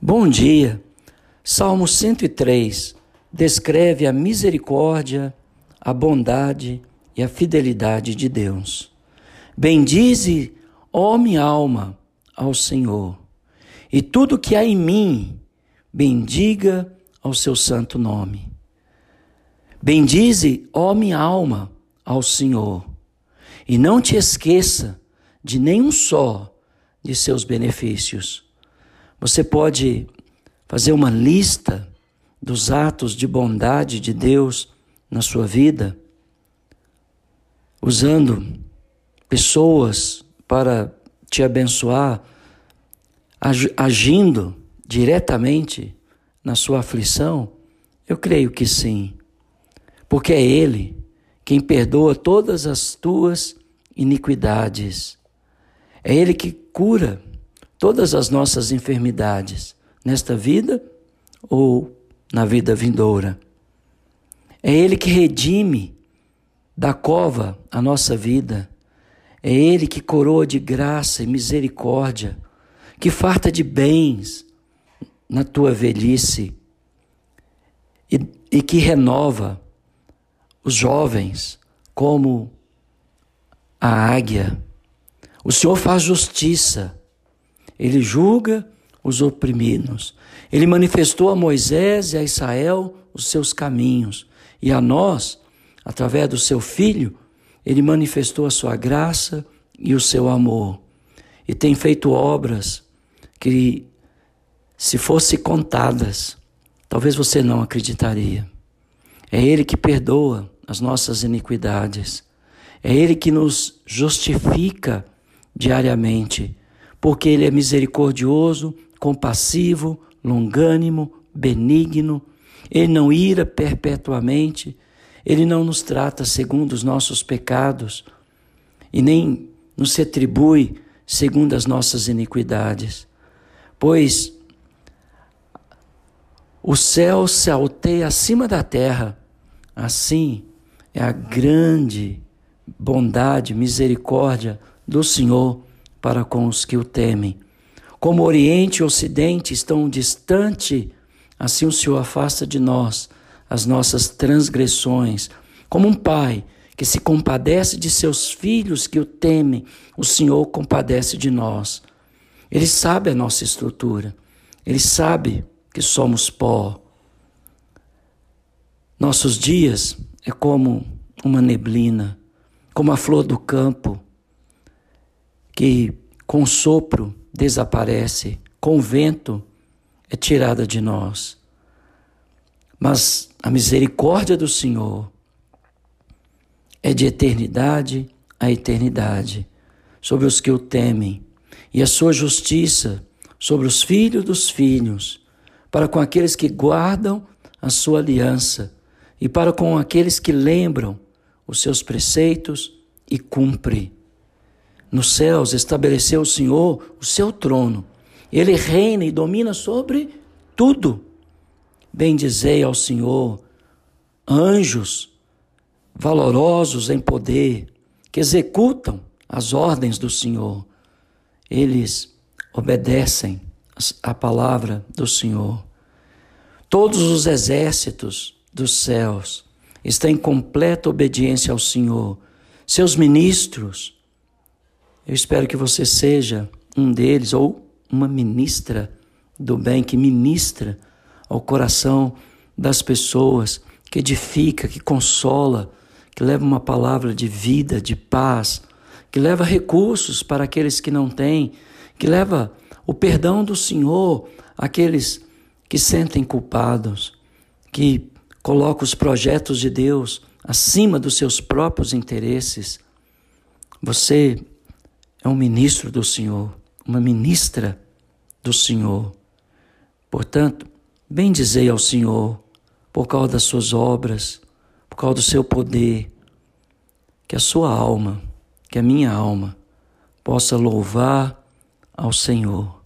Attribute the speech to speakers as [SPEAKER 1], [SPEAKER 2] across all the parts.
[SPEAKER 1] Bom dia. Salmo 103 descreve a misericórdia, a bondade e a fidelidade de Deus. Bendize, ó minha alma, ao Senhor, e tudo que há em mim, bendiga ao seu santo nome. Bendize, ó minha alma, ao Senhor, e não te esqueça de nenhum só de seus benefícios você pode fazer uma lista dos atos de bondade de Deus na sua vida, usando pessoas para te abençoar, agindo diretamente na sua aflição? Eu creio que sim, porque é Ele quem perdoa todas as tuas iniquidades. É Ele que cura todas as nossas enfermidades, nesta vida ou na vida vindoura. É Ele que redime da cova a nossa vida. É Ele que coroa de graça e misericórdia, que farta de bens na tua velhice e, e que renova os jovens como a águia. O Senhor faz justiça ele julga os oprimidos. Ele manifestou a Moisés e a Israel os seus caminhos. E a nós, através do seu Filho, ele manifestou a sua graça e o seu amor. E tem feito obras que, se fossem contadas, talvez você não acreditaria. É Ele que perdoa as nossas iniquidades. É Ele que nos justifica diariamente porque Ele é misericordioso, compassivo, longânimo, benigno, Ele não ira perpetuamente, Ele não nos trata segundo os nossos pecados e nem nos retribui segundo as nossas iniquidades, pois o céu se alteia acima da terra, assim é a grande bondade, misericórdia do Senhor para com os que o temem. Como Oriente e Ocidente estão distante, assim o Senhor afasta de nós as nossas transgressões. Como um pai que se compadece de seus filhos que o temem, o Senhor compadece de nós. Ele sabe a nossa estrutura, ele sabe que somos pó. Nossos dias é como uma neblina, como a flor do campo que com sopro desaparece, com vento é tirada de nós. Mas a misericórdia do Senhor é de eternidade a eternidade sobre os que o temem, e a sua justiça sobre os filhos dos filhos, para com aqueles que guardam a sua aliança e para com aqueles que lembram os seus preceitos e cumprem. Nos céus estabeleceu o Senhor o seu trono. Ele reina e domina sobre tudo. Bendizei ao Senhor, anjos valorosos em poder, que executam as ordens do Senhor. Eles obedecem a palavra do Senhor. Todos os exércitos dos céus estão em completa obediência ao Senhor. Seus ministros eu espero que você seja um deles ou uma ministra do bem que ministra ao coração das pessoas, que edifica, que consola, que leva uma palavra de vida, de paz, que leva recursos para aqueles que não têm, que leva o perdão do Senhor àqueles que sentem culpados, que coloca os projetos de Deus acima dos seus próprios interesses. Você é um ministro do Senhor, uma ministra do Senhor. Portanto, bendizei ao Senhor por causa das suas obras, por causa do seu poder, que a sua alma, que a minha alma, possa louvar ao Senhor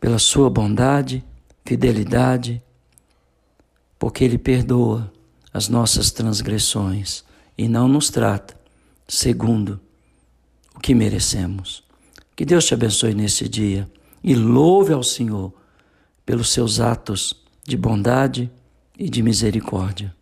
[SPEAKER 1] pela sua bondade, fidelidade, porque Ele perdoa as nossas transgressões e não nos trata segundo o que merecemos. Que Deus te abençoe nesse dia e louve ao Senhor pelos seus atos de bondade e de misericórdia.